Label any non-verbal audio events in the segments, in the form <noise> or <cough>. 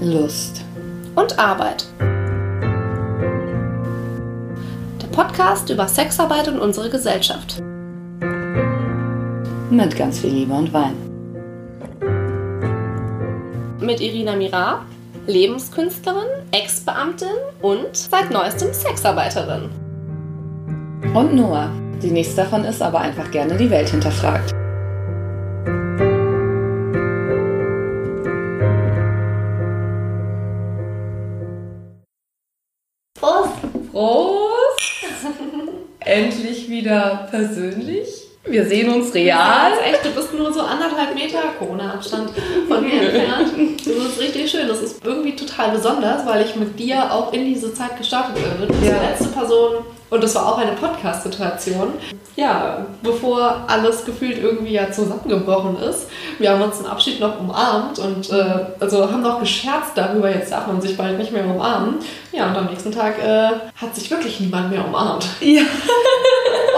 Lust und Arbeit. Der Podcast über Sexarbeit und unsere Gesellschaft. Mit ganz viel Liebe und Wein. Mit Irina Mira, Lebenskünstlerin, Ex-Beamtin und seit neuestem Sexarbeiterin. Und Noah, die nächste davon ist aber einfach gerne die Welt hinterfragt. Persönlich. Wir sehen uns real. Ja, echt, du bist nur so anderthalb Meter Corona-Abstand von mir entfernt. Das ist richtig schön. Das ist irgendwie total besonders, weil ich mit dir auch in diese Zeit gestartet bin. Du bist Ja. die letzte Person und das war auch eine Podcast-Situation. Ja, bevor alles gefühlt irgendwie ja zusammengebrochen ist. Wir haben uns zum Abschied noch umarmt und äh, also haben noch gescherzt darüber, jetzt darf man sich bald nicht mehr umarmen. Ja, und am nächsten Tag äh, hat sich wirklich niemand mehr umarmt. Ja. <laughs>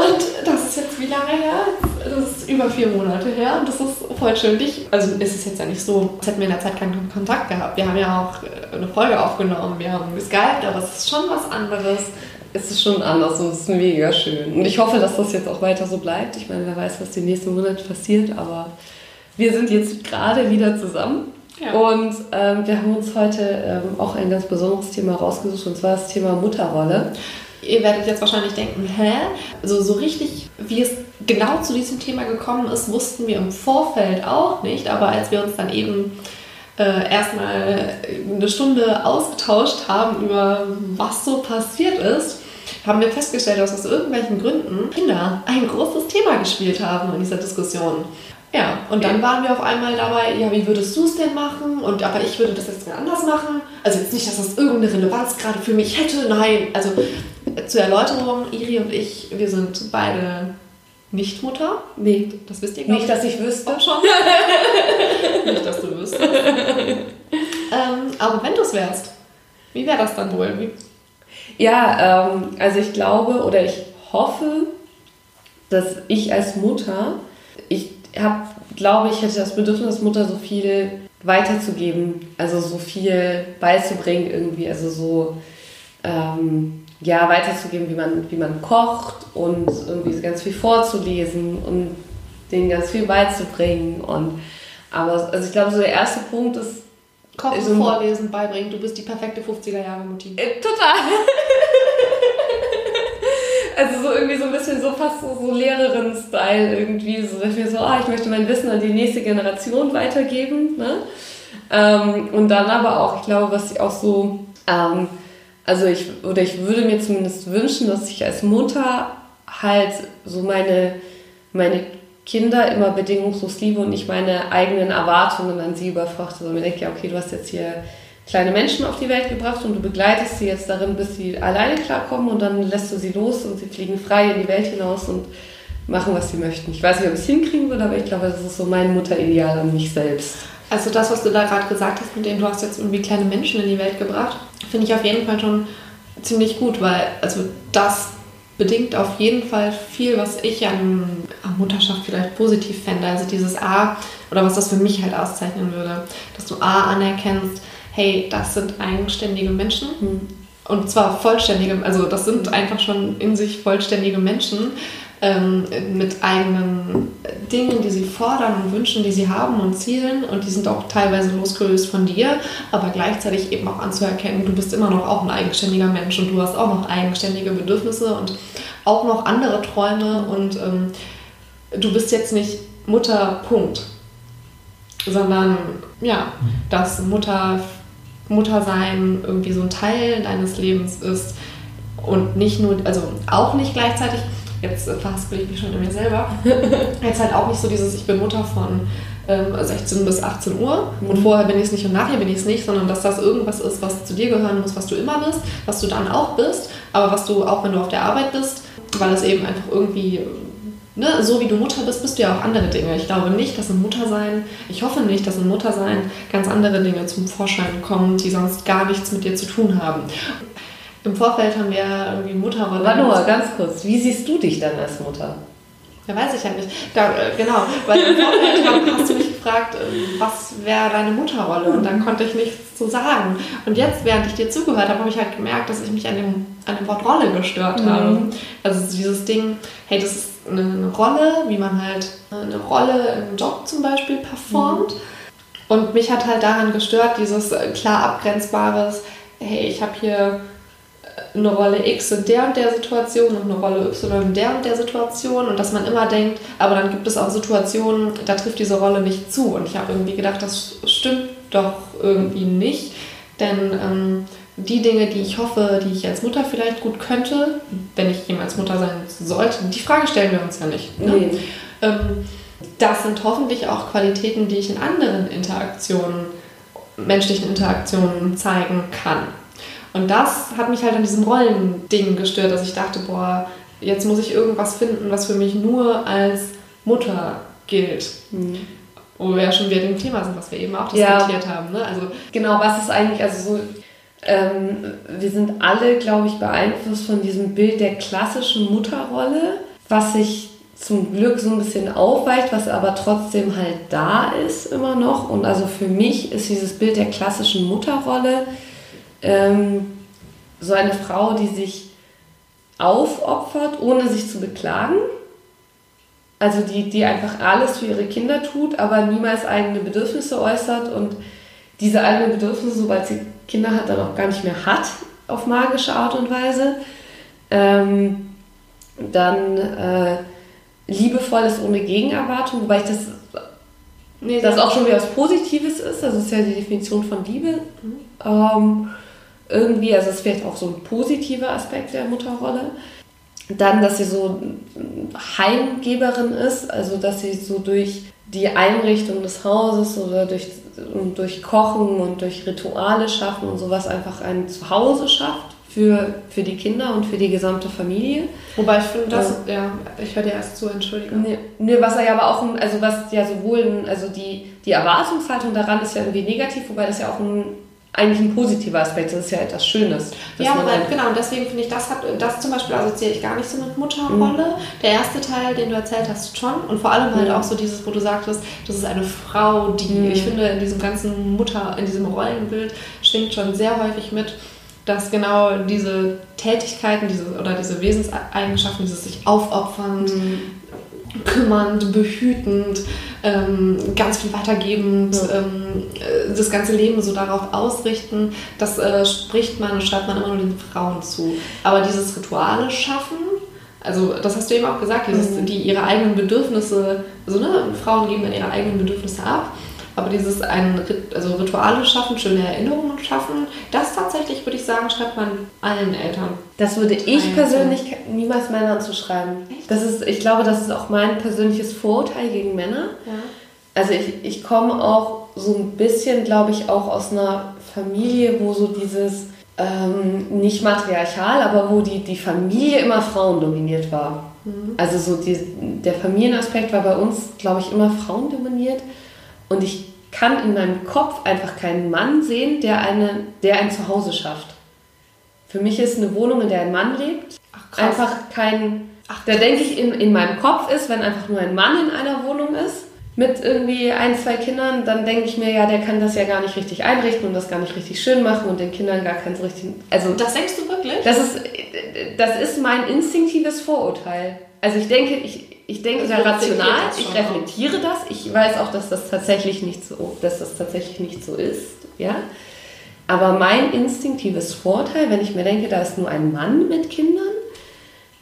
Und das ist jetzt wie lange her? Das ist über vier Monate her und das ist voll schön. Dich, also ist es jetzt ja nicht so, als hätten wir in der Zeit keinen Kontakt gehabt. Wir haben ja auch äh, eine Folge aufgenommen, wir haben geskypt, aber es ist schon was anderes. Es ist schon anders und es ist mega schön. Und ich hoffe, dass das jetzt auch weiter so bleibt. Ich meine, wer weiß, was die nächsten Monate passiert, aber wir sind jetzt gerade wieder zusammen. Ja. Und ähm, wir haben uns heute ähm, auch ein ganz besonderes Thema rausgesucht, und zwar das Thema Mutterrolle. Ihr werdet jetzt wahrscheinlich denken, hä? Also so richtig, wie es genau zu diesem Thema gekommen ist, wussten wir im Vorfeld auch nicht. Aber als wir uns dann eben äh, erstmal eine Stunde ausgetauscht haben über was so passiert ist, haben wir festgestellt, dass aus irgendwelchen Gründen Kinder ein großes Thema gespielt haben in dieser Diskussion. Ja, und dann waren wir auf einmal dabei, ja, wie würdest du es denn machen? Und aber ich würde das jetzt mal anders machen. Also jetzt nicht, dass das irgendeine Relevanz gerade für mich hätte, nein. Also zur Erläuterung, Iri und ich, wir sind beide nicht Mutter. Nee, Das wisst ihr, glaub nicht, dass ich wüsste. auch schon. <laughs> nicht, dass du wüsstest. ähm, aber wenn du es wärst, wie wäre das dann wohl? Wie, Ja, ähm, also ich glaube oder ich hoffe, dass ich als Mutter, ich habe, glaube ich, hätte das Bedürfnis, Mutter so viel weiterzugeben, also so viel beizubringen irgendwie, also so ähm, ja weiterzugeben, wie man wie man kocht und irgendwie ganz viel vorzulesen und denen ganz viel beizubringen und aber also ich glaube so der erste Punkt ist Kochen, Also- Vorlesen, beibringen, du bist die perfekte 50er-Jahre-Mutti. Äh, total. <laughs> Also so irgendwie so ein bisschen so fast so, so Lehrerin-Style irgendwie, so dass wir so, ah, ich möchte mein Wissen an die nächste Generation weitergeben. Ne? Ähm, und dann aber auch, ich glaube, was ich auch so, ähm, also ich, oder ich würde mir zumindest wünschen, dass ich als Mutter halt so meine, meine Kinder immer bedingungslos liebe und nicht meine eigenen Erwartungen an sie überfrachte, sondern mir denke, ja, okay, du hast jetzt hier kleine Menschen auf die Welt gebracht und du begleitest sie jetzt darin, bis sie alleine klarkommen und dann lässt du sie los und sie fliegen frei in die Welt hinaus und machen, was sie möchten. Ich weiß nicht, ob ich es hinkriegen würde, aber ich glaube, das ist so mein Mutterideal an mich selbst. Also das, was du da gerade gesagt hast, mit dem du hast jetzt irgendwie kleine Menschen in die Welt gebracht, finde ich auf jeden Fall schon ziemlich gut, weil also das bedingt auf jeden Fall viel, was ich an, an Mutterschaft vielleicht positiv fände. Also dieses A, oder was das für mich halt auszeichnen würde, dass du A anerkennst, hey, das sind eigenständige Menschen. Und zwar vollständige, also das sind einfach schon in sich vollständige Menschen ähm, mit eigenen Dingen, die sie fordern und Wünschen, die sie haben und Zielen. Und die sind auch teilweise losgelöst von dir, aber gleichzeitig eben auch anzuerkennen, du bist immer noch auch ein eigenständiger Mensch und du hast auch noch eigenständige Bedürfnisse und auch noch andere Träume und ähm, du bist jetzt nicht Mutter, Punkt. Sondern ja, dass Mutter, Muttersein irgendwie so ein Teil deines Lebens ist und nicht nur, also auch nicht gleichzeitig, jetzt verhaspel ich mich schon in mir selber, <laughs> jetzt halt auch nicht so dieses, ich bin Mutter von ähm, 16 bis 18 Uhr und vorher bin ich es nicht und nachher bin ich es nicht, sondern dass das irgendwas ist, was zu dir gehören muss, was du immer bist, was du dann auch bist, aber was du auch, wenn du auf der Arbeit bist, weil es eben einfach irgendwie ne, so wie du Mutter bist, bist du ja auch andere Dinge. Ich glaube nicht, dass im Muttersein, ich hoffe nicht, dass im Muttersein ganz andere Dinge zum Vorschein kommen, die sonst gar nichts mit dir zu tun haben. Im Vorfeld haben wir irgendwie Mutterrolle. Noah, ganz kurz, wie siehst du dich dann als Mutter? Ja, weiß ich ja nicht. Da, äh, genau, weil im Vorfeld hast du mich gefragt, gefragt, äh, was wäre deine Mutterrolle? Und dann konnte ich nichts zu sagen. Und jetzt, während ich dir zugehört habe, habe ich halt gemerkt, dass ich mich an dem, an dem Wort Rolle gestört mhm. habe. Also dieses Ding, hey, das ist eine, eine, Rolle, wie man halt eine Rolle im Job zum Beispiel performt. Mhm. Und mich hat halt daran gestört, dieses klar abgrenzbares, hey, ich habe hier eine Rolle X in der und der Situation und eine Rolle Y in der und der Situation und dass man immer denkt, aber dann gibt es auch Situationen, da trifft diese Rolle nicht zu. Und ich habe irgendwie gedacht, das stimmt doch irgendwie nicht, denn ähm, die Dinge, die ich hoffe, die ich als Mutter vielleicht gut könnte, wenn ich jemals Mutter sein sollte, die Frage stellen wir uns ja nicht. Ne? Nee. Ähm, das sind hoffentlich auch Qualitäten, die ich in anderen Interaktionen, menschlichen Interaktionen zeigen kann. Und das hat mich halt an diesem Rollending gestört, dass ich dachte, boah, jetzt muss ich irgendwas finden, was für mich nur als Mutter gilt. Mhm. Wo wir ja schon wieder dem Thema sind, was wir eben auch diskutiert ja. haben. Ne? Also, genau, was ist eigentlich, also so, ähm, wir sind alle, glaube ich, beeinflusst von diesem Bild der klassischen Mutterrolle, was sich zum Glück so ein bisschen aufweicht, was aber trotzdem halt da ist immer noch. Und also für mich ist dieses Bild der klassischen Mutterrolle ähm, so eine Frau, die sich aufopfert, ohne sich zu beklagen. Also die, die einfach alles für ihre Kinder tut, aber niemals eigene Bedürfnisse äußert und diese eigenen Bedürfnisse, sobald sie Kinder hat, dann auch gar nicht mehr hat, auf magische Art und Weise. Ähm, dann äh, liebevolles ohne Gegenerwartung, wobei ich das, nee, das auch schon wieder was Positives ist. Also das ist ja die Definition von Liebe. Mhm. Ähm, irgendwie, also es ist vielleicht auch so ein positiver Aspekt der Mutterrolle. Dann, dass sie so Heimgeberin ist, also dass sie so durch die Einrichtung des Hauses oder durch, durch Kochen und durch Rituale schaffen und sowas einfach ein Zuhause schafft für, für die Kinder und für die gesamte Familie. Wobei ich finde, das, ja, ja ich höre dir erst zu, entschuldige. Nee, nee, was ja aber auch, also was ja sowohl, also die, die Erwartungshaltung daran ist ja irgendwie negativ, wobei das ja auch ein eigentlich ein positiver Aspekt. Das ist ja etwas Schönes. Ja, weil, genau. Und deswegen finde ich, das hat, das zum Beispiel assoziiere ich gar nicht so mit Mutterrolle. Mhm. Der erste Teil, den du erzählt hast, schon. Und vor allem halt mhm. auch so dieses, wo du sagtest, das ist eine Frau, die, mhm. ich finde, in diesem ganzen Mutter, in diesem Rollenbild schwingt schon sehr häufig mit, dass genau diese Tätigkeiten diese, oder diese Wesenseigenschaften, dieses sich aufopfern, mhm kümmernd, behütend, ähm, ganz viel weitergebend, ja. ähm, äh, das ganze Leben so darauf ausrichten, das äh, spricht man und schreibt man immer nur den Frauen zu. Aber dieses Rituale schaffen, also das hast du eben auch gesagt, dieses, mhm. die ihre eigenen Bedürfnisse, also ne, Frauen geben dann ihre eigenen Bedürfnisse ab aber dieses ein, also Rituale schaffen, schöne Erinnerungen schaffen, das tatsächlich, würde ich sagen, schreibt man allen Eltern. Das würde ich persönlich niemals Männern zuschreiben. Das ist, ich glaube, das ist auch mein persönliches Vorurteil gegen Männer. Ja. Also ich, ich komme auch so ein bisschen, glaube ich, auch aus einer Familie, wo so dieses ähm, nicht matriarchal, aber wo die, die Familie immer frauendominiert war. Mhm. Also so die, der Familienaspekt war bei uns, glaube ich, immer frauendominiert. Und ich kann in meinem Kopf einfach keinen Mann sehen, der, eine, der ein Zuhause schafft. Für mich ist eine Wohnung, in der ein Mann lebt, Ach, einfach kein. Ach, da denke ich, in, in meinem Kopf ist, wenn einfach nur ein Mann in einer Wohnung ist, mit irgendwie ein, zwei Kindern, dann denke ich mir, ja, der kann das ja gar nicht richtig einrichten und das gar nicht richtig schön machen und den Kindern gar keinen so richtigen. Also, das denkst du wirklich? Das ist, das ist mein instinktives Vorurteil. Also ich denke, ich, ich denke also da rational, ich reflektiere das, ich weiß auch, dass das tatsächlich nicht so, dass das tatsächlich nicht so ist, ja. Aber mein instinktives Vorteil, wenn ich mir denke, da ist nur ein Mann mit Kindern,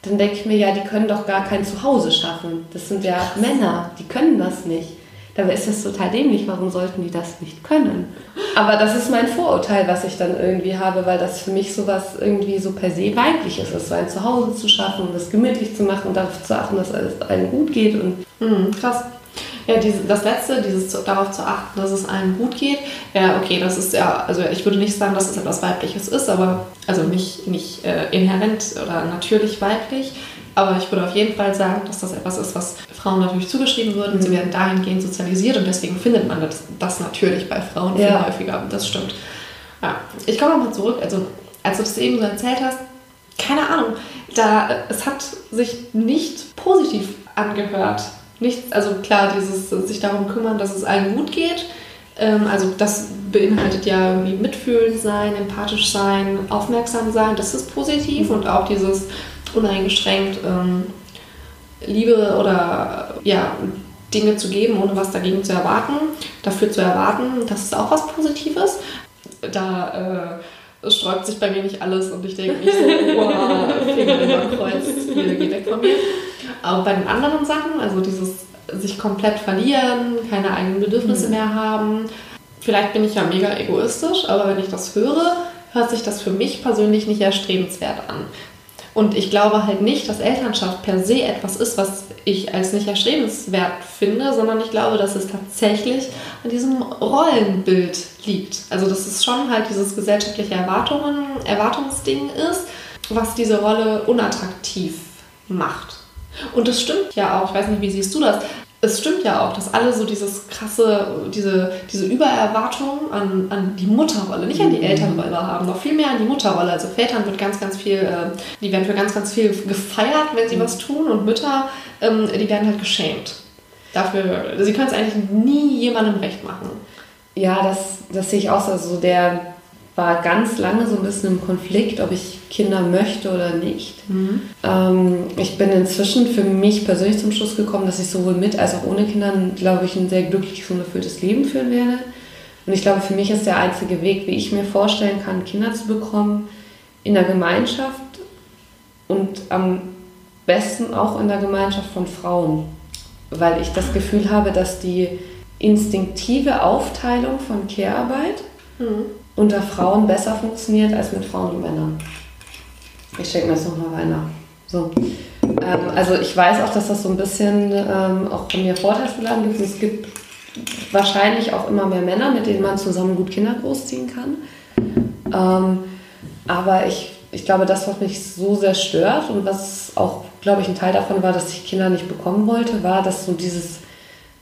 dann denke ich mir, ja, die können doch gar kein Zuhause schaffen. Das sind ja. Männer, die können das nicht. Dabei ist das total dämlich, warum sollten die das nicht können? Aber das ist mein Vorurteil, was ich dann irgendwie habe, weil das für mich sowas irgendwie so per se weibliches ist, so ein Zuhause zu schaffen das gemütlich zu machen und darauf zu achten, dass es allen gut geht. Und mhm, krass. Ja, diese, das letzte, dieses darauf zu achten, dass es allen gut geht. Ja, okay, das ist ja, also ich würde nicht sagen, dass es etwas Weibliches ist, aber also nicht, nicht äh, inhärent oder natürlich weiblich. Aber ich würde auf jeden Fall sagen, dass das etwas ist, was Frauen natürlich zugeschrieben wird. Mhm. Sie werden dahingehend sozialisiert und deswegen findet man das, das natürlich bei Frauen viel ja. häufiger. Das stimmt. Ja. Ich komme nochmal zurück. Also, als du das eben so erzählt hast, keine Ahnung, da, es hat sich nicht positiv angehört, nichts, also klar, dieses sich darum kümmern, dass es allen gut geht. Ähm, also das beinhaltet ja irgendwie mitfühlend sein, empathisch sein, aufmerksam sein, das ist positiv und auch dieses uneingeschränkt ähm, Liebe oder ja, Dinge zu geben, ohne was dagegen zu erwarten, dafür zu erwarten, das ist auch was Positives. Da äh, sträubt sich bei mir nicht alles und ich denke nicht so, wow, Finger über Kreuz, hier, geh weg von mir. Aber bei den anderen Sachen, also dieses sich komplett verlieren, keine eigenen Bedürfnisse mhm. mehr haben, vielleicht bin ich ja mega egoistisch, aber wenn ich das höre, hört sich das für mich persönlich nicht erstrebenswert an. Und ich glaube halt nicht, dass Elternschaft per se etwas ist, was ich als nicht erstrebenswert finde, sondern ich glaube, dass es tatsächlich an diesem Rollenbild liegt. Also dass es schon halt dieses gesellschaftliche Erwartungen, Erwartungsding ist, was diese Rolle unattraktiv macht. Und es stimmt ja auch, ich weiß nicht, wie siehst du das, es stimmt ja auch, dass alle so dieses krasse, diese, diese Übererwartung an, an die Mutterrolle, nicht an die mhm. Elternrolle haben, noch viel mehr an die Mutterrolle. Also Vätern wird ganz, ganz viel, äh, die werden für ganz, ganz viel gefeiert, wenn sie mhm. was tun und Mütter, ähm, die werden halt geschämt. Dafür, sie können es eigentlich nie jemandem recht machen. Ja, das, das sehe ich auch so. Also der war ganz lange so ein bisschen im Konflikt, ob ich Kinder möchte oder nicht. Mhm. Ähm, ich bin inzwischen für mich persönlich zum Schluss gekommen, dass ich sowohl mit als auch ohne Kindern, glaube ich, ein sehr glückliches und erfülltes Leben führen werde. Und ich glaube, für mich ist der einzige Weg, wie ich mir vorstellen kann, Kinder zu bekommen, in der Gemeinschaft und am besten auch in der Gemeinschaft von Frauen. Weil ich das Gefühl habe, dass die instinktive Aufteilung von Care-Arbeit mhm unter Frauen besser funktioniert als mit Frauen und Männern. Ich schenke mir jetzt nochmal nach. So. Ähm, also ich weiß auch, dass das so ein bisschen ähm, auch von mir Vorteilsbeladen gibt. Es gibt wahrscheinlich auch immer mehr Männer, mit denen man zusammen gut Kinder großziehen kann. Ähm, aber ich, ich glaube, das, was mich so sehr stört und was auch, glaube ich, ein Teil davon war, dass ich Kinder nicht bekommen wollte, war, dass so dieses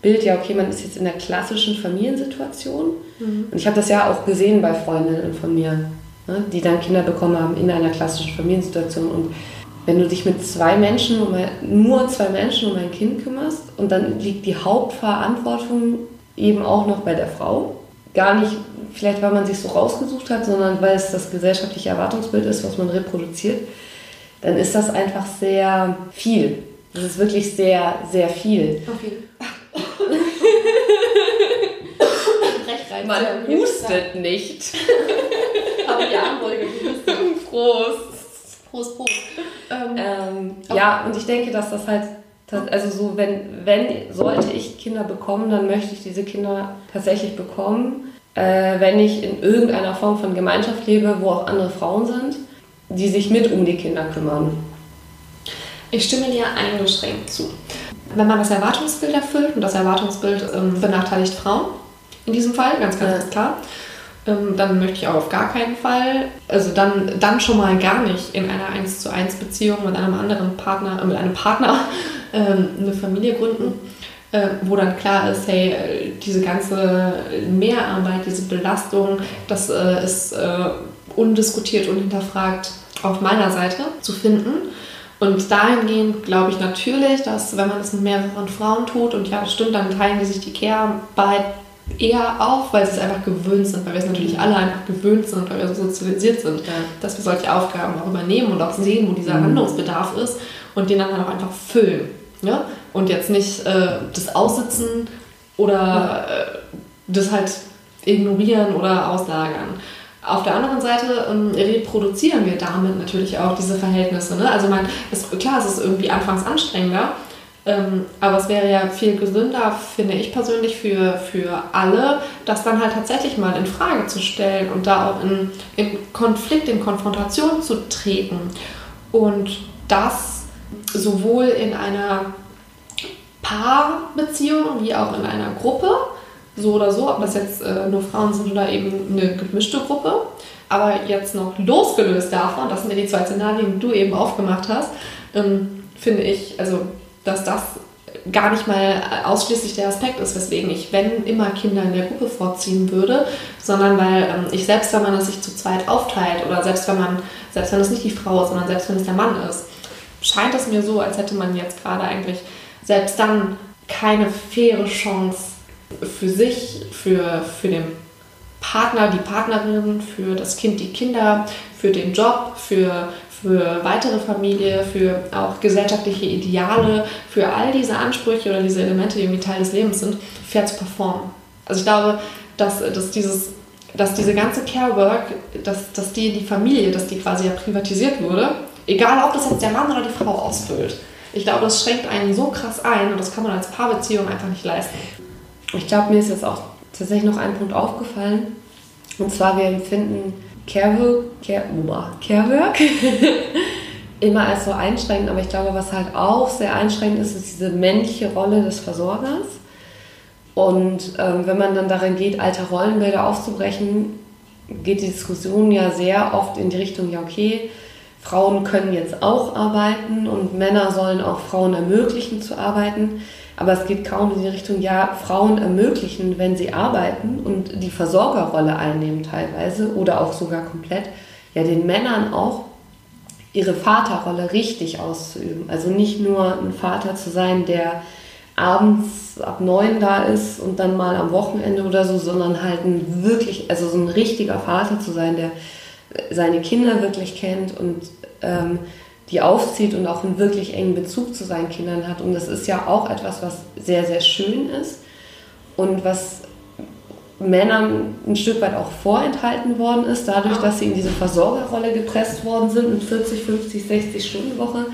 Bild, ja, okay, man ist jetzt in der klassischen Familiensituation. Mhm. Und ich habe das ja auch gesehen bei Freundinnen von mir, ne, die dann Kinder bekommen haben in einer klassischen Familiensituation. Und wenn du dich mit zwei Menschen, um ein, nur zwei Menschen um ein Kind kümmerst und dann liegt die Hauptverantwortung eben auch noch bei der Frau. Gar nicht, vielleicht weil man sich so rausgesucht hat, sondern weil es das gesellschaftliche Erwartungsbild ist, was man reproduziert, dann ist das einfach sehr viel. Das ist wirklich sehr, sehr viel. Okay. Man hustet nicht. <laughs> Habe die Armbeuge gehustet. <laughs> Prost. Prost, Prost. Ähm, ähm, ja, und ich denke, dass das halt, also so, wenn, wenn, sollte ich Kinder bekommen, dann möchte ich diese Kinder tatsächlich bekommen, äh, wenn ich in irgendeiner Form von Gemeinschaft lebe, wo auch andere Frauen sind, die sich mit um die Kinder kümmern. Ich stimme dir eingeschränkt zu. Wenn man das Erwartungsbild erfüllt, und das Erwartungsbild ähm, benachteiligt Frauen, in diesem Fall, ganz, ganz ja. klar. Ähm, dann möchte ich auch auf gar keinen Fall, also dann, dann schon mal gar nicht in einer 1 zu 1 Beziehung mit einem anderen Partner, äh, mit einem Partner <laughs> ähm, eine Familie gründen, äh, wo dann klar ist, hey, diese ganze Mehrarbeit, diese Belastung, das äh, ist äh, undiskutiert und hinterfragt auf meiner Seite zu finden. Und dahingehend glaube ich natürlich, dass wenn man das mit mehreren Frauen tut, und ja, stimmt, dann teilen die sich die Care-Arbeit eher auf, weil sie es einfach gewöhnt sind, weil wir es natürlich alle einfach gewöhnt sind, weil wir so sozialisiert sind, ja. dass wir solche Aufgaben auch übernehmen und auch sehen, wo dieser mhm. Handlungsbedarf ist und den dann halt auch einfach füllen. Ja? Und jetzt nicht äh, das Aussitzen oder äh, das halt ignorieren oder auslagern. Auf der anderen Seite ähm, reproduzieren wir damit natürlich auch diese Verhältnisse. Ne? Also man, es, klar, es ist irgendwie anfangs anstrengender, ähm, aber es wäre ja viel gesünder, finde ich persönlich, für, für alle, das dann halt tatsächlich mal in Frage zu stellen und da auch in, in Konflikt, in Konfrontation zu treten. Und das sowohl in einer Paarbeziehung wie auch in einer Gruppe, so oder so, ob das jetzt äh, nur Frauen sind oder eben eine gemischte Gruppe. Aber jetzt noch losgelöst davon, das sind ja die zwei Szenarien, die du eben aufgemacht hast, ähm, finde ich, also dass das gar nicht mal ausschließlich der Aspekt ist, weswegen ich, wenn immer Kinder in der Gruppe vorziehen würde, sondern weil ähm, ich selbst, wenn man es sich zu zweit aufteilt oder selbst wenn man, selbst wenn es nicht die Frau ist, sondern selbst wenn es der Mann ist, scheint es mir so, als hätte man jetzt gerade eigentlich selbst dann keine faire Chance für sich, für, für den Partner, die Partnerin, für das Kind, die Kinder, für den Job, für, für weitere Familie, für auch gesellschaftliche Ideale, für all diese Ansprüche oder diese Elemente, die irgendwie Teil des Lebens sind, fair zu performen. Also ich glaube, dass, dass, dieses, dass diese ganze Care-Work, dass, dass die die Familie, dass die quasi ja privatisiert wurde, egal ob das jetzt der Mann oder die Frau ausfüllt. Ich glaube, das schränkt einen so krass ein und das kann man als Paarbeziehung einfach nicht leisten. Ich glaube, mir ist jetzt auch tatsächlich noch ein Punkt aufgefallen. Und zwar, wir empfinden Carework, Care, Carework immer als so einschränkend, aber ich glaube, was halt auch sehr einschränkend ist, ist diese männliche Rolle des Versorgers. Und ähm, wenn man dann darin geht, alte Rollenbilder aufzubrechen, geht die Diskussion ja sehr oft in die Richtung, ja okay, Frauen können jetzt auch arbeiten und Männer sollen auch Frauen ermöglichen zu arbeiten. Aber es geht kaum in die Richtung, ja, Frauen ermöglichen, wenn sie arbeiten und die Versorgerrolle einnehmen teilweise oder auch sogar komplett, ja, den Männern auch ihre Vaterrolle richtig auszuüben. Also nicht nur ein Vater zu sein, der abends ab neun da ist und dann mal am Wochenende oder so, sondern halt ein wirklich, also so ein richtiger Vater zu sein, der seine Kinder wirklich kennt und ähm, die aufzieht und auch einen wirklich engen Bezug zu seinen Kindern hat. Und das ist ja auch etwas, was sehr, sehr schön ist und was Männern ein Stück weit auch vorenthalten worden ist, dadurch, dass sie in diese Versorgerrolle gepresst worden sind mit 40, 50, 60 Stunden Woche,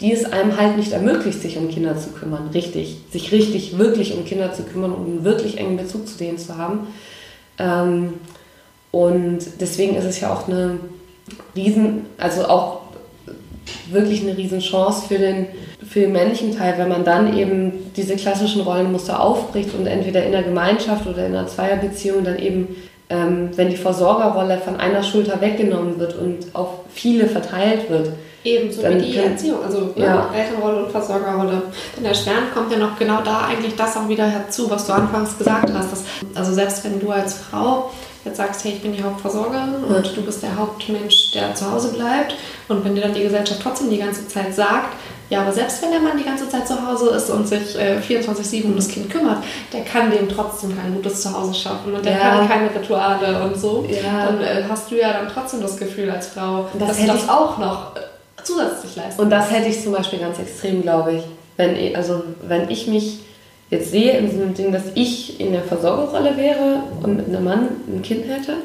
die es einem halt nicht ermöglicht, sich um Kinder zu kümmern, richtig, sich richtig, wirklich um Kinder zu kümmern und einen wirklich engen Bezug zu denen zu haben. Ähm, und deswegen ist es ja auch eine riesen, also auch wirklich eine Riesenchance für den, für den männlichen Teil, wenn man dann eben diese klassischen Rollenmuster aufbricht und entweder in der Gemeinschaft oder in einer Zweierbeziehung dann eben, ähm, wenn die Versorgerrolle von einer Schulter weggenommen wird und auf viele verteilt wird. Ebenso wie die können, Erziehung, also ne, ja. Elternrolle und Versorgerrolle. In der Schweren kommt ja noch genau da eigentlich das auch wieder herzu, was du anfangs gesagt hast. Dass, also selbst wenn du als Frau jetzt sagst, hey, ich bin die Hauptversorgerin ja. und du bist der Hauptmensch, der zu Hause bleibt. Und wenn dir dann die Gesellschaft trotzdem die ganze Zeit sagt, ja, aber selbst wenn der Mann die ganze Zeit zu Hause ist und sich äh, 24-7 um das Kind kümmert, der kann dem trotzdem kein gutes Zuhause schaffen und der ja. kann keine Rituale und so. Ja. Dann äh, hast du ja dann trotzdem das Gefühl als Frau, das dass du das auch noch äh, zusätzlich leisten Und das hätte ich zum Beispiel ganz extrem, glaube ich. Wenn, also, wenn ich mich jetzt sehe in diesem Ding, dass ich in der Versorgerrolle wäre und mit einem Mann ein Kind hätte,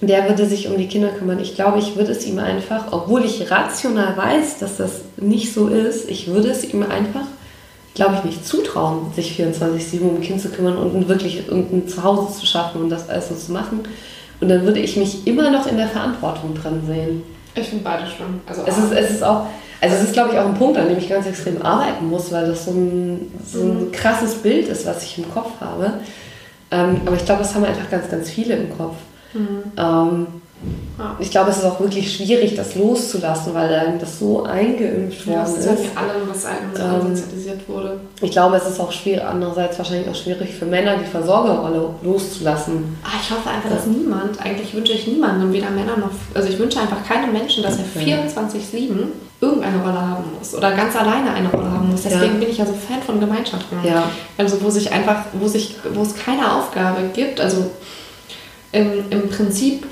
der würde sich um die Kinder kümmern. Ich glaube, ich würde es ihm einfach, obwohl ich rational weiß, dass das nicht so ist, ich würde es ihm einfach, glaube ich, nicht zutrauen, sich 24-7 um ein Kind zu kümmern und wirklich und ein Zuhause zu schaffen und das alles so zu machen. Und dann würde ich mich immer noch in der Verantwortung drin sehen. Ich finde beide schlimm. Also es, ist, es ist auch, also es ist, glaube ich, auch ein Punkt, an dem ich ganz extrem arbeiten muss, weil das so ein, so ein mhm. krasses Bild ist, was ich im Kopf habe. Ähm, aber ich glaube, das haben einfach ganz, ganz viele im Kopf. Mhm. Ähm. Ich glaube, es ist auch wirklich schwierig, das loszulassen, weil einem das so eingeimpft worden ist. Ja, das ist allem, was einem ähm, sozialisiert wurde. Ich glaube, es ist auch schwierig, andererseits wahrscheinlich auch schwierig für Männer, die Versorgerrolle loszulassen. Ah, ich hoffe einfach, dass niemand, eigentlich wünsche ich niemandem, weder Männer noch, also ich wünsche einfach keinem Menschen, dass er 24-7 irgendeine Rolle haben muss oder ganz alleine eine Rolle haben muss. Deswegen ja. bin ich ja so Fan von Gemeinschaften. Ja. Also wo sich einfach, wo sich, wo es keine Aufgabe gibt, also im, im Prinzip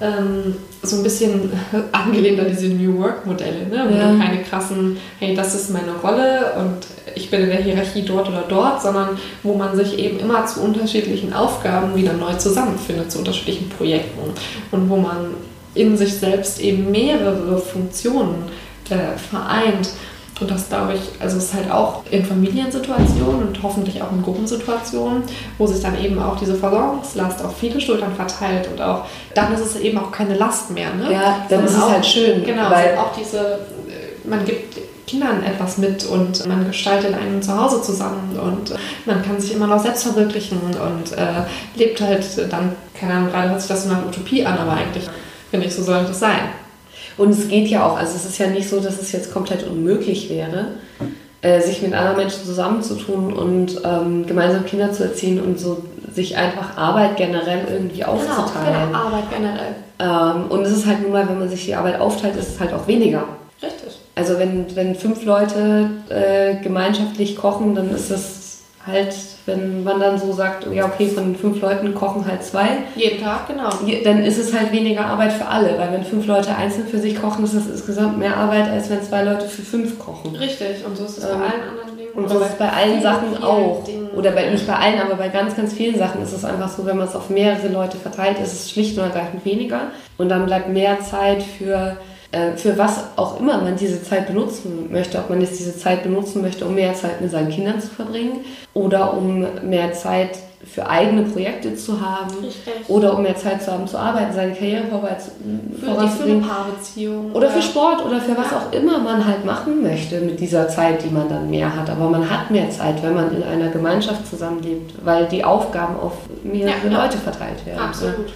ähm, so ein bisschen <laughs> angelehnt an diese New Work-Modelle, ne? wo ja. du keine krassen, hey, das ist meine Rolle und ich bin in der Hierarchie dort oder dort, sondern wo man sich eben immer zu unterschiedlichen Aufgaben wieder neu zusammenfindet, zu unterschiedlichen Projekten und wo man in sich selbst eben mehrere Funktionen äh, vereint. Und das glaube ich, also es ist halt auch in Familiensituationen und hoffentlich auch in Gruppensituationen, wo sich dann eben auch diese Versorgungslast auf viele Schultern verteilt und auch dann ist es eben auch keine Last mehr. Ne? Ja, dann Sondern ist es halt schön. Genau, weil auch diese, äh, man gibt Kindern etwas mit und man gestaltet ein Zuhause zusammen und man kann sich immer noch selbst verwirklichen und äh, lebt halt dann, keine Ahnung, gerade hört sich das so nach Utopie an, aber eigentlich finde ich, so sollte das sein. Und es geht ja auch, also es ist ja nicht so, dass es jetzt komplett unmöglich wäre, äh, sich mit anderen Menschen zusammenzutun und ähm, gemeinsam Kinder zu erziehen und so sich einfach Arbeit generell irgendwie genau, aufzuteilen. Genau, genau Arbeit generell. Ähm, und es ist halt nun mal, wenn man sich die Arbeit aufteilt, ist es halt auch weniger. Richtig. Also wenn, wenn fünf Leute äh, gemeinschaftlich kochen, dann ist das halt, wenn man dann so sagt, ja okay, von fünf Leuten kochen halt zwei. Jeden Tag, genau. Dann ist es halt weniger Arbeit für alle, weil wenn fünf Leute einzeln für sich kochen, ist das insgesamt mehr Arbeit, als wenn zwei Leute für fünf kochen. Richtig, und so ist es ähm, bei allen anderen Dingen. Und so ist es bei allen Sachen auch. Dingen. Oder bei, nicht bei allen, aber bei ganz, ganz vielen Sachen ist es einfach so, wenn man es auf mehrere Leute verteilt, ist es schlicht und ergreifend weniger. Und dann bleibt mehr Zeit für für was auch immer man diese Zeit benutzen möchte, ob man jetzt diese Zeit benutzen möchte, um mehr Zeit mit seinen Kindern zu verbringen oder um mehr Zeit für eigene Projekte zu haben Richtig. oder um mehr Zeit zu haben zu arbeiten, seine Karriere vorwärts voranzubringen. Für Paarbeziehung. Oder, oder für Sport oder für was auch immer man halt machen möchte mit dieser Zeit, die man dann mehr hat. Aber man hat mehr Zeit, wenn man in einer Gemeinschaft zusammenlebt, weil die Aufgaben auf mehrere ja, Leute verteilt werden. Absolut.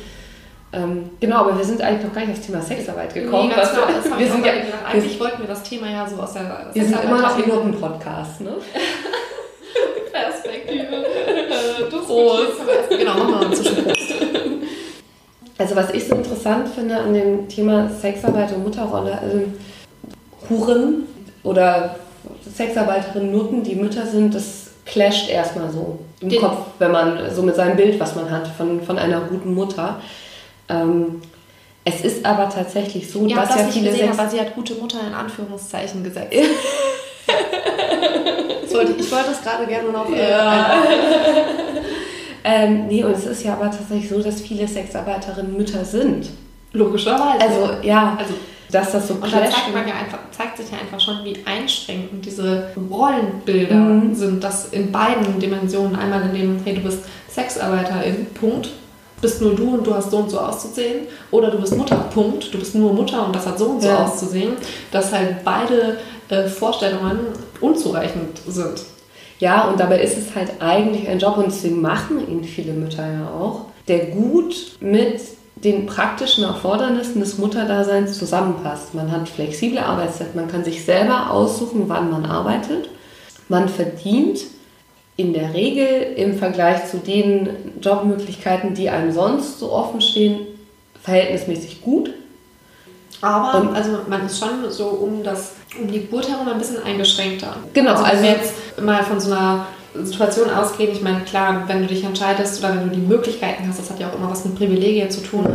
Ähm, genau, aber wir sind eigentlich noch gar nicht aufs Thema Sexarbeit gekommen. Nee, ganz genau, das wir sind ja, eigentlich wollten wir das Thema ja so aus der Wir sind immer noch im Noten-Podcast, ne? <laughs> Perspektive. äh, Prost. Genau, machen wir mal zwischen Prost. <laughs> Also was ich so interessant finde an dem Thema Sexarbeit und Mutterrolle, also Huren oder Sexarbeiterinnen, Nutten, die Mütter sind, das clasht erstmal so im Den Kopf, wenn man so mit seinem Bild, was man hat von, von einer guten Mutter. Ähm, es ist aber tatsächlich so, ja, dass das ja viele gesehen, aber sie hat gute Mutter in Anführungszeichen gesetzt. wollte, ich wollte das gerade gerne noch. Äh, ja. ähm, nee, und es ist ja aber tatsächlich so, dass viele Sexarbeiterinnen Mütter sind. Logischerweise. Also, ja. Also, dass das so Und da zeigt, man ja einfach, zeigt sich ja einfach schon, wie einschränkend diese Rollenbilder mhm. sind, dass in beiden Dimensionen, einmal in dem, hey, du bist Sexarbeiterin, Punkt, bist nur du und du hast so und so auszusehen. Oder du bist Mutter, Punkt. Du bist nur Mutter und das hat so und so ja. auszusehen. Dass halt beide äh, Vorstellungen unzureichend sind. Ja, und dabei ist es halt eigentlich ein Job, und deswegen machen ihn viele Mütter ja auch, der gut mit den praktischen Erfordernissen des Mutterdaseins zusammenpasst. Man hat flexible Arbeitszeit, man kann sich selber aussuchen, wann man arbeitet. Man verdient in der Regel im Vergleich zu den Jobmöglichkeiten, die einem sonst so offen stehen, verhältnismäßig gut. Aber Und, also man ist schon so um, das, um die Geburt herum ein bisschen eingeschränkter. Genau. Also, also jetzt mal von so einer Situation ausgehen. Ich meine, klar, wenn du dich entscheidest oder wenn du die Möglichkeiten hast, das hat ja auch immer was mit Privilegien zu tun,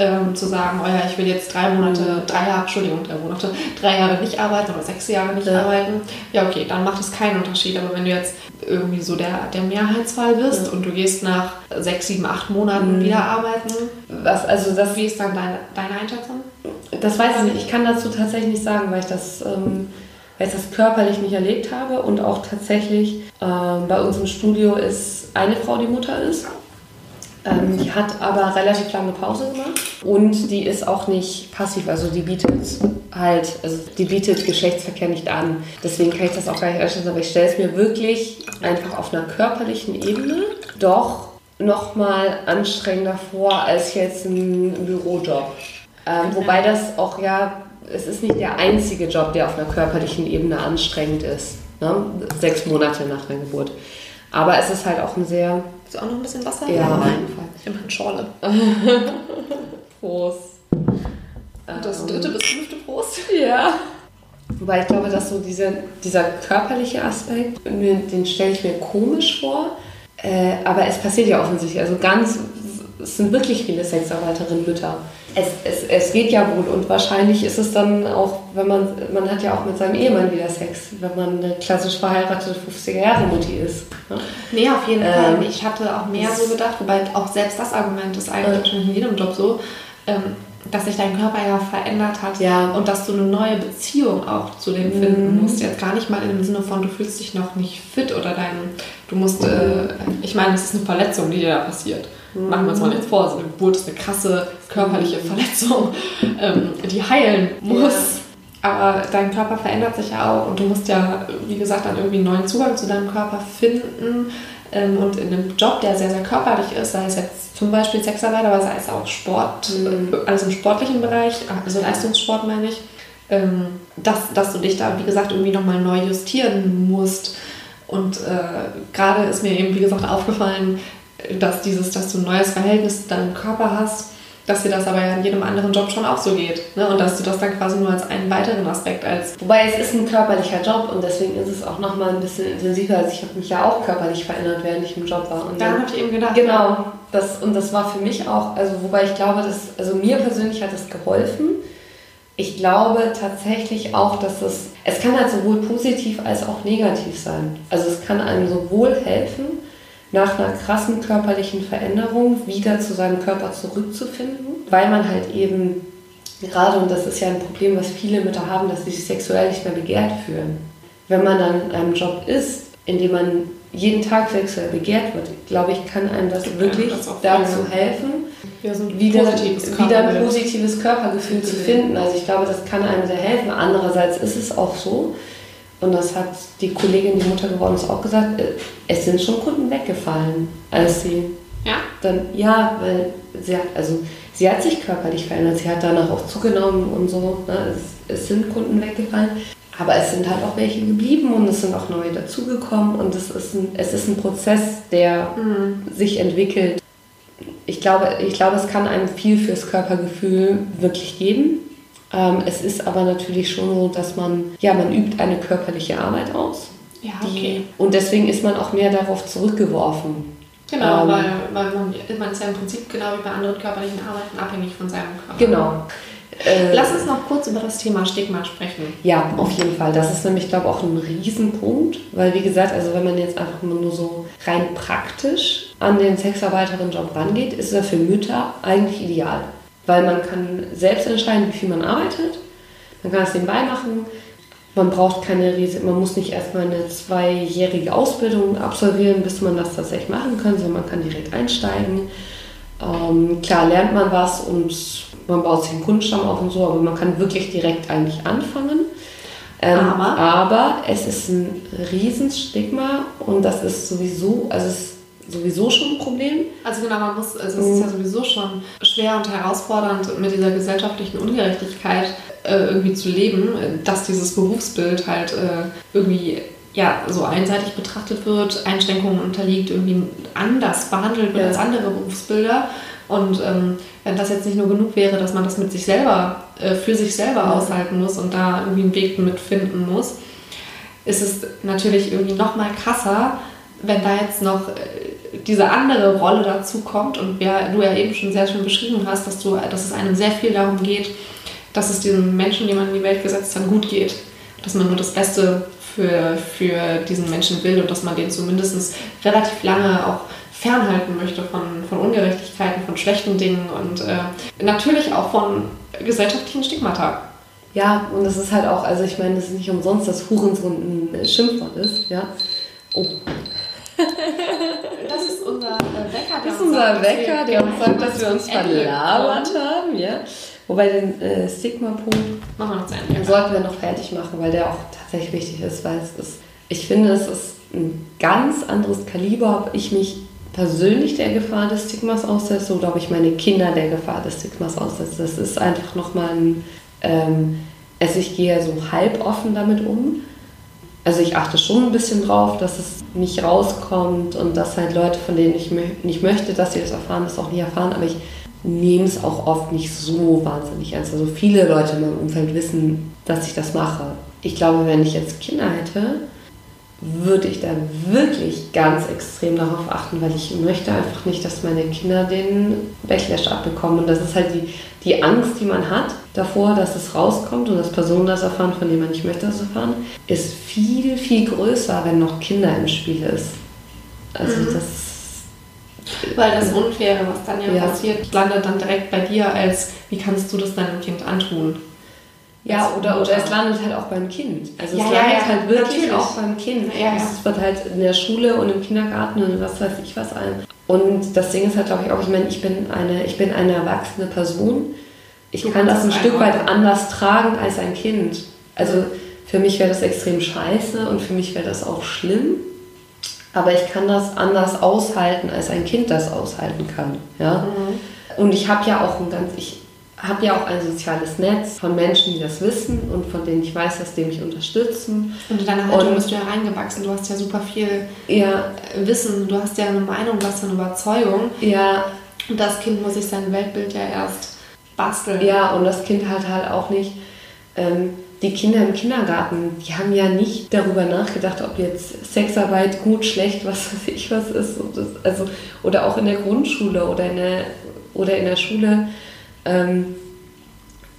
ähm, zu sagen, oh ja, ich will jetzt drei Monate, drei Jahre, Entschuldigung, drei Monate, drei Jahre nicht arbeiten oder sechs Jahre nicht ja. arbeiten. Ja, okay, dann macht es keinen Unterschied. Aber wenn du jetzt irgendwie so der, der Mehrheitsfall bist ja. und du gehst nach sechs, sieben, acht Monaten mhm. wieder arbeiten, was, also das, wie ist dann deine, deine Einschätzung? Das weiß ich nicht. Ich kann dazu tatsächlich nicht sagen, weil ich das... Ähm, weil ich das körperlich nicht erlebt habe und auch tatsächlich äh, bei uns im Studio ist eine Frau, die Mutter ist. Ähm, die hat aber relativ lange Pause gemacht und die ist auch nicht passiv, also die bietet halt, also die bietet Geschlechtsverkehr nicht an. Deswegen kann ich das auch gar nicht einschätzen, aber ich stelle es mir wirklich einfach auf einer körperlichen Ebene doch nochmal anstrengender vor als jetzt ein Bürojob. Ähm, wobei das auch ja es ist nicht der einzige Job, der auf einer körperlichen Ebene anstrengend ist. Ne? Sechs Monate nach der Geburt. Aber es ist halt auch ein sehr. Ist auch noch ein bisschen Wasser? Ja, auf jeden Fall. Ich mache eine Schorle. <laughs> Prost. Das dritte bis fünfte Prost. Ja. Wobei ich glaube, dass so diese, dieser körperliche Aspekt, den stelle ich mir komisch vor. Äh, aber es passiert ja offensichtlich. Also ganz, es sind wirklich viele Sexarbeiterinnen Mütter es, es, es geht ja wohl und wahrscheinlich ist es dann auch, wenn man, man hat ja auch mit seinem Ehemann wieder Sex, wenn man eine klassisch verheiratete 50er-Jahre-Mutti ist. Ne? Nee, auf jeden ähm, Fall. Ich hatte auch mehr so gedacht, wobei auch selbst das Argument ist eigentlich äh, in jedem Job so, ähm, dass sich dein Körper ja verändert hat ja. und dass du eine neue Beziehung auch zu dem mhm. finden musst. Jetzt gar nicht mal im Sinne von, du fühlst dich noch nicht fit oder dein, du musst, äh, ich meine, es ist eine Verletzung, die dir da passiert. Machen wir uns mal jetzt vor, so eine Geburt ist eine krasse körperliche Verletzung, ähm, die heilen muss. Aber dein Körper verändert sich ja auch und du musst ja, wie gesagt, dann irgendwie einen neuen Zugang zu deinem Körper finden. Ähm, und in einem Job, der sehr, sehr körperlich ist, sei es jetzt zum Beispiel Sexarbeit, aber sei es auch Sport, mhm. also im sportlichen Bereich, also Leistungssport meine ich, ähm, dass, dass du dich da, wie gesagt, irgendwie nochmal neu justieren musst. Und äh, gerade ist mir eben, wie gesagt, aufgefallen, dass dieses, dass du ein neues Verhältnis zu deinem Körper hast, dass dir das aber ja in jedem anderen Job schon auch so geht. Ne? Und dass du das dann quasi nur als einen weiteren Aspekt als. Wobei es ist ein körperlicher Job und deswegen ist es auch nochmal ein bisschen intensiver. Also ich habe mich ja auch körperlich verändert, während ich im Job war. Und Daran habe ich eben gedacht. Genau. Das, und das war für mich auch, also wobei ich glaube, dass, also mir persönlich hat es geholfen. Ich glaube tatsächlich auch, dass es, es kann halt sowohl positiv als auch negativ sein. Also es kann einem sowohl helfen, nach einer krassen körperlichen Veränderung wieder zu seinem Körper zurückzufinden, weil man halt eben gerade, und das ist ja ein Problem, was viele Mütter haben, dass sie sich sexuell nicht mehr begehrt fühlen. Wenn man dann in einem Job ist, in dem man jeden Tag sexuell begehrt wird, glaube ich, kann einem das wirklich das dazu helfen, ja, so wieder, wieder ein positives Körpergefühl zu finden. Also ich glaube, das kann einem sehr helfen. Andererseits ist es auch so, und das hat die Kollegin, die Mutter geworden ist, auch gesagt, äh, es sind schon Kunden weggefallen, als sie ja. dann, ja, weil sie hat, also sie hat sich körperlich verändert, sie hat danach auch zugenommen und so, ne? es, es sind Kunden weggefallen. Aber es sind halt auch welche geblieben und es sind auch neue dazugekommen und es ist ein, es ist ein Prozess, der mhm. sich entwickelt. Ich glaube, ich glaube, es kann einem viel fürs Körpergefühl wirklich geben. Ähm, es ist aber natürlich schon so, dass man, ja, man übt eine körperliche Arbeit aus. Ja, okay. Die, und deswegen ist man auch mehr darauf zurückgeworfen. Genau, ähm, weil, weil man, man ist ja im Prinzip genau wie bei anderen körperlichen Arbeiten abhängig von seinem Körper. Genau. Äh, Lass uns noch kurz über das Thema Stigma sprechen. Ja, auf jeden Fall. Das ist nämlich, glaube ich, auch ein Riesenpunkt, weil wie gesagt, also wenn man jetzt einfach nur so rein praktisch an den Sexarbeiterinnenjob rangeht, ist er für Mütter eigentlich ideal weil man kann selbst entscheiden, wie viel man arbeitet. Man kann es nebenbei machen. Man braucht keine riesige, man muss nicht erstmal eine zweijährige Ausbildung absolvieren, bis man das tatsächlich machen kann, sondern man kann direkt einsteigen. Ähm, klar lernt man was und man baut sich einen Kundenstamm auf und so, aber man kann wirklich direkt eigentlich anfangen. Ähm, aber? aber es ist ein Riesenstigma und das ist sowieso, also es sowieso schon ein Problem. Also genau, man muss, also es ist ja mhm. sowieso schon schwer und herausfordernd, mit dieser gesellschaftlichen Ungerechtigkeit äh, irgendwie zu leben, dass dieses Berufsbild halt äh, irgendwie ja, so einseitig betrachtet wird, Einschränkungen unterliegt, irgendwie anders behandelt wird ja. als andere Berufsbilder. Und ähm, wenn das jetzt nicht nur genug wäre, dass man das mit sich selber, äh, für sich selber ja. aushalten muss und da irgendwie einen Weg mitfinden muss, ist es natürlich irgendwie noch mal krasser, wenn da jetzt noch äh, diese andere Rolle dazu kommt und wer, du ja eben schon sehr schön beschrieben hast, dass, du, dass es einem sehr viel darum geht, dass es diesen Menschen, die man in die Welt gesetzt hat, gut geht. Dass man nur das Beste für, für diesen Menschen will und dass man den zumindest relativ lange auch fernhalten möchte von, von Ungerechtigkeiten, von schlechten Dingen und äh, natürlich auch von gesellschaftlichen Stigmata. Ja, und das ist halt auch, also ich meine, das ist nicht umsonst, dass Hurensohn ein Schimpfwort ist, ja. Oh, <laughs> das ist unser äh, Wecker. Das ist unser Wecker, der uns sagt, dass wir uns verlabert haben. Ja. Wobei den äh, Stigma-Punkt machen wir noch zu Ende. sollten wir noch fertig machen, weil der auch tatsächlich wichtig ist, weil es ist, ich finde, es ist ein ganz anderes Kaliber, ob ich mich persönlich der Gefahr des Stigmas aussetze oder ob ich meine Kinder der Gefahr des Stigmas aussetze. Das ist einfach nochmal ein, ähm, also ich gehe so halb offen damit um also ich achte schon ein bisschen drauf, dass es nicht rauskommt und dass halt Leute, von denen ich nicht möchte, dass sie das erfahren, das auch nie erfahren, aber ich nehme es auch oft nicht so wahnsinnig ernst. Also viele Leute in meinem Umfeld wissen, dass ich das mache. Ich glaube, wenn ich jetzt Kinder hätte, würde ich da wirklich ganz extrem darauf achten, weil ich möchte einfach nicht, dass meine Kinder den Backlash abbekommen. Und das ist halt die, die Angst, die man hat davor, dass es rauskommt und dass Personen das erfahren, von denen man nicht möchte, dass es erfahren, ist viel, viel größer, wenn noch Kinder im Spiel ist. Also mhm. das weil das Unfaire, was dann ja, ja, passiert, landet dann direkt bei dir als, wie kannst du das deinem Kind antun? Ja, oder, oder es landet halt auch beim Kind. Also ja, es landet ja, halt wirklich natürlich. auch beim Kind. Ja, Es wird halt in der Schule und im Kindergarten und was weiß ich was ein. Und das Ding ist halt, glaube ich, auch, ich meine, ich bin eine, ich bin eine erwachsene Person. Ich du kann das ein Stück weit anders tragen als ein Kind. Also für mich wäre das extrem scheiße und für mich wäre das auch schlimm. Aber ich kann das anders aushalten, als ein Kind das aushalten kann. Ja? Mhm. Und ich habe ja auch ein ganz, ich, habe ja auch ein soziales Netz von Menschen, die das wissen und von denen ich weiß, dass die mich unterstützen. Und in deiner Haltung bist du ja reingewachsen. Du hast ja super viel ja, Wissen, du hast ja eine Meinung, du hast eine Überzeugung. Ja. Und das Kind muss sich sein Weltbild ja erst basteln. Ja, und das Kind hat halt auch nicht. Ähm, die Kinder im Kindergarten, die haben ja nicht darüber nachgedacht, ob jetzt Sexarbeit gut, schlecht, was weiß ich was ist. Also, oder auch in der Grundschule oder in der, oder in der Schule. Ähm,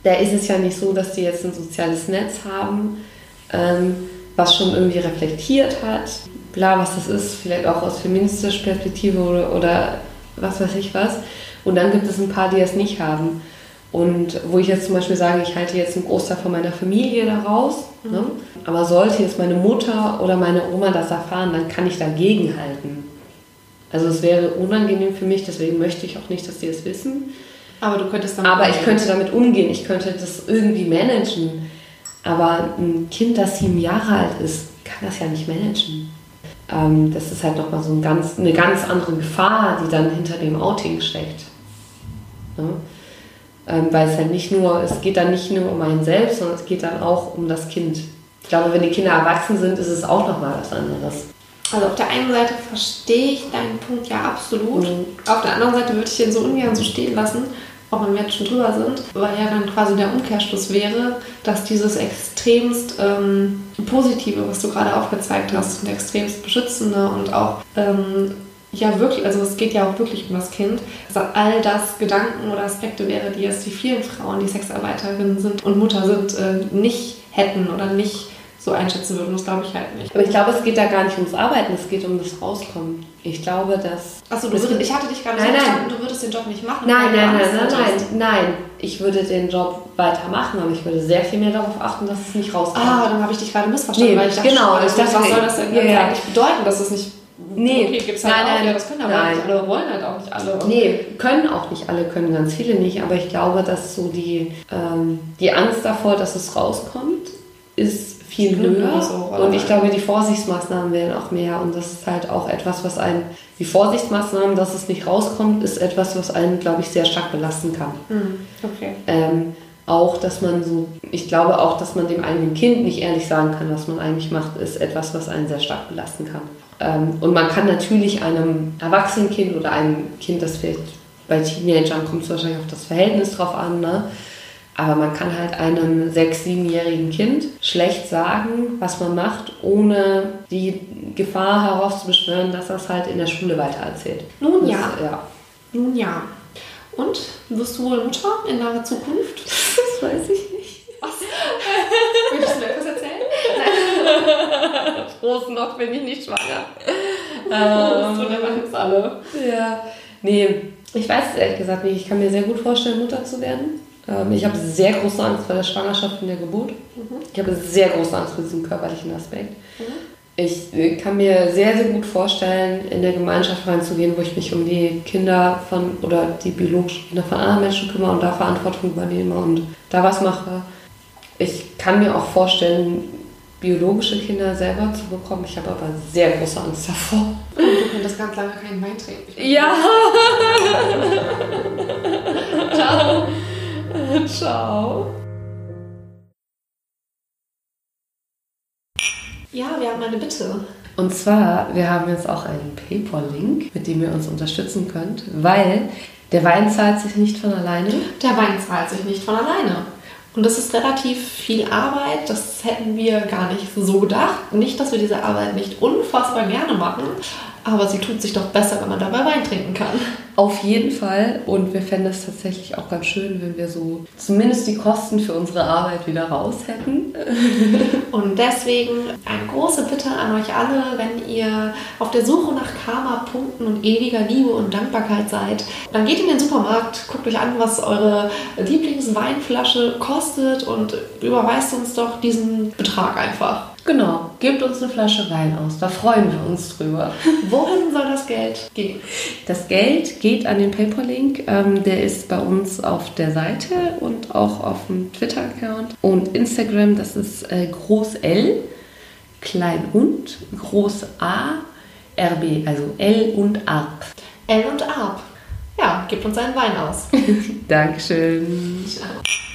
da ist es ja nicht so, dass die jetzt ein soziales Netz haben, ähm, was schon irgendwie reflektiert hat, bla, was das ist, vielleicht auch aus feministischer Perspektive oder, oder was weiß ich was. Und dann gibt es ein paar, die es nicht haben. Und wo ich jetzt zum Beispiel sage, ich halte jetzt einen Großteil von meiner Familie da raus, mhm. ne? aber sollte jetzt meine Mutter oder meine Oma das erfahren, dann kann ich dagegen halten. Also es wäre unangenehm für mich, deswegen möchte ich auch nicht, dass die es wissen. Aber du könntest damit Aber ich könnte damit umgehen, ich könnte das irgendwie managen. Aber ein Kind, das sieben Jahre alt ist, kann das ja nicht managen. Ähm, das ist halt nochmal so ein ganz, eine ganz andere Gefahr, die dann hinter dem Outing steckt. Ja? Ähm, weil es halt nicht nur, es geht dann nicht nur um einen selbst, sondern es geht dann auch um das Kind. Ich glaube, wenn die Kinder erwachsen sind, ist es auch nochmal was anderes. Also auf der einen Seite verstehe ich deinen Punkt ja absolut. Mhm. Auf der anderen Seite würde ich den so ungern so stehen lassen, auch wenn wir jetzt schon drüber sind, weil ja dann quasi der Umkehrschluss wäre, dass dieses extremst ähm, Positive, was du gerade aufgezeigt hast, und extremst Beschützende und auch ähm, ja wirklich, also es geht ja auch wirklich um das Kind, dass all das Gedanken oder Aspekte wäre, die es die vielen Frauen, die Sexarbeiterinnen sind und Mutter sind, äh, nicht hätten oder nicht so einschätzen würden. Das glaube ich halt nicht. Aber ich glaube, es geht da gar nicht ums Arbeiten, es geht um das Rauskommen. Ich glaube, dass. Achso, ich hatte dich gerade nein, so verstanden, du würdest den Job nicht machen. Nein, nein, nein, nein, nein, nein. Ich würde den Job weitermachen, aber ich würde sehr viel mehr darauf achten, dass es nicht rauskommt. Ah, dann habe ich dich gerade missverstanden, nee, weil ich dachte, genau, ich dachte, was soll das denn ja, ja. eigentlich bedeuten, dass es nicht Nee, okay, gibt's halt nein, auch, nein, ja, das können aber nein. nicht alle, wollen halt auch nicht alle. Nee, können auch nicht alle, können ganz viele nicht, aber ich glaube, dass so die, ähm, die Angst davor, dass es rauskommt, ist viel höher. So, und ich glaube, die Vorsichtsmaßnahmen werden auch mehr. Und das ist halt auch etwas, was einen, die Vorsichtsmaßnahmen, dass es nicht rauskommt, ist etwas, was einen, glaube ich, sehr stark belasten kann. Mhm. Okay. Ähm, auch, dass man so, ich glaube auch, dass man dem eigenen Kind nicht ehrlich sagen kann, was man eigentlich macht, ist etwas, was einen sehr stark belasten kann. Ähm, und man kann natürlich einem erwachsenen Kind oder einem Kind, das vielleicht bei Teenagern kommt es wahrscheinlich auf das Verhältnis drauf an, ne? Aber man kann halt einem sechs-, siebenjährigen Kind schlecht sagen, was man macht, ohne die Gefahr herauszubeschwören, dass es halt in der Schule weitererzählt. Nun Das- ja. ja. Nun ja. Und wirst du wohl Mutter in naher Zukunft? <laughs> Das weiß ich nicht. Was? Willst du mir etwas erzählen? Groß <laughs> noch bin ich nicht schwanger. Das tun aber jetzt alle. Ja, nee, ich weiß es ehrlich gesagt nicht. Ich kann mir sehr gut vorstellen, Mutter zu werden. Ähm, ich habe sehr große Angst vor der Schwangerschaft und der Geburt. Ich habe sehr große Angst vor diesem körperlichen Aspekt. Ich kann mir sehr, sehr gut vorstellen, in der Gemeinschaft reinzugehen, wo ich mich um die Kinder von oder die biologischen Kinder von anderen Menschen kümmere und da Verantwortung übernehme und da was mache. Ich kann mir auch vorstellen, biologische Kinder selber zu bekommen. Ich habe aber sehr große Angst davor. Und du könntest ganz lange keinen Wein trinken. Ja. <laughs> Ciao. <laughs> Ciao. Ja, wir haben eine Bitte. Und zwar, wir haben jetzt auch einen PayPal-Link, mit dem ihr uns unterstützen könnt, weil der Wein zahlt sich nicht von alleine. Der Wein zahlt sich nicht von alleine. Und das ist relativ viel Arbeit. Das hätten wir gar nicht so gedacht. Nicht, dass wir diese Arbeit nicht unfassbar gerne machen, aber sie tut sich doch besser, wenn man dabei Wein trinken kann. Auf jeden Fall. Und wir fänden es tatsächlich auch ganz schön, wenn wir so zumindest die Kosten für unsere Arbeit wieder raus hätten. <laughs> Und deswegen eine große Bitte an euch alle, wenn ihr auf der Suche nach Karma-Punkten und ewiger Liebe und Dankbarkeit seid, dann geht in den Supermarkt, guckt euch an, was eure Lieblingsweinflasche kostet und überweist uns doch diesen Betrag einfach. Genau, gebt uns eine Flasche Wein aus, da freuen wir uns drüber. Wohin soll das Geld gehen? Das Geld geht an den PayPal-Link. Ähm, der ist bei uns auf der Seite und auch auf dem Twitter-Account. Und Instagram, das ist äh, groß L, klein und, groß A, RB, also L und Arp. L und Ab. Ja, gebt uns einen Wein aus. <laughs> Dankeschön. Ciao.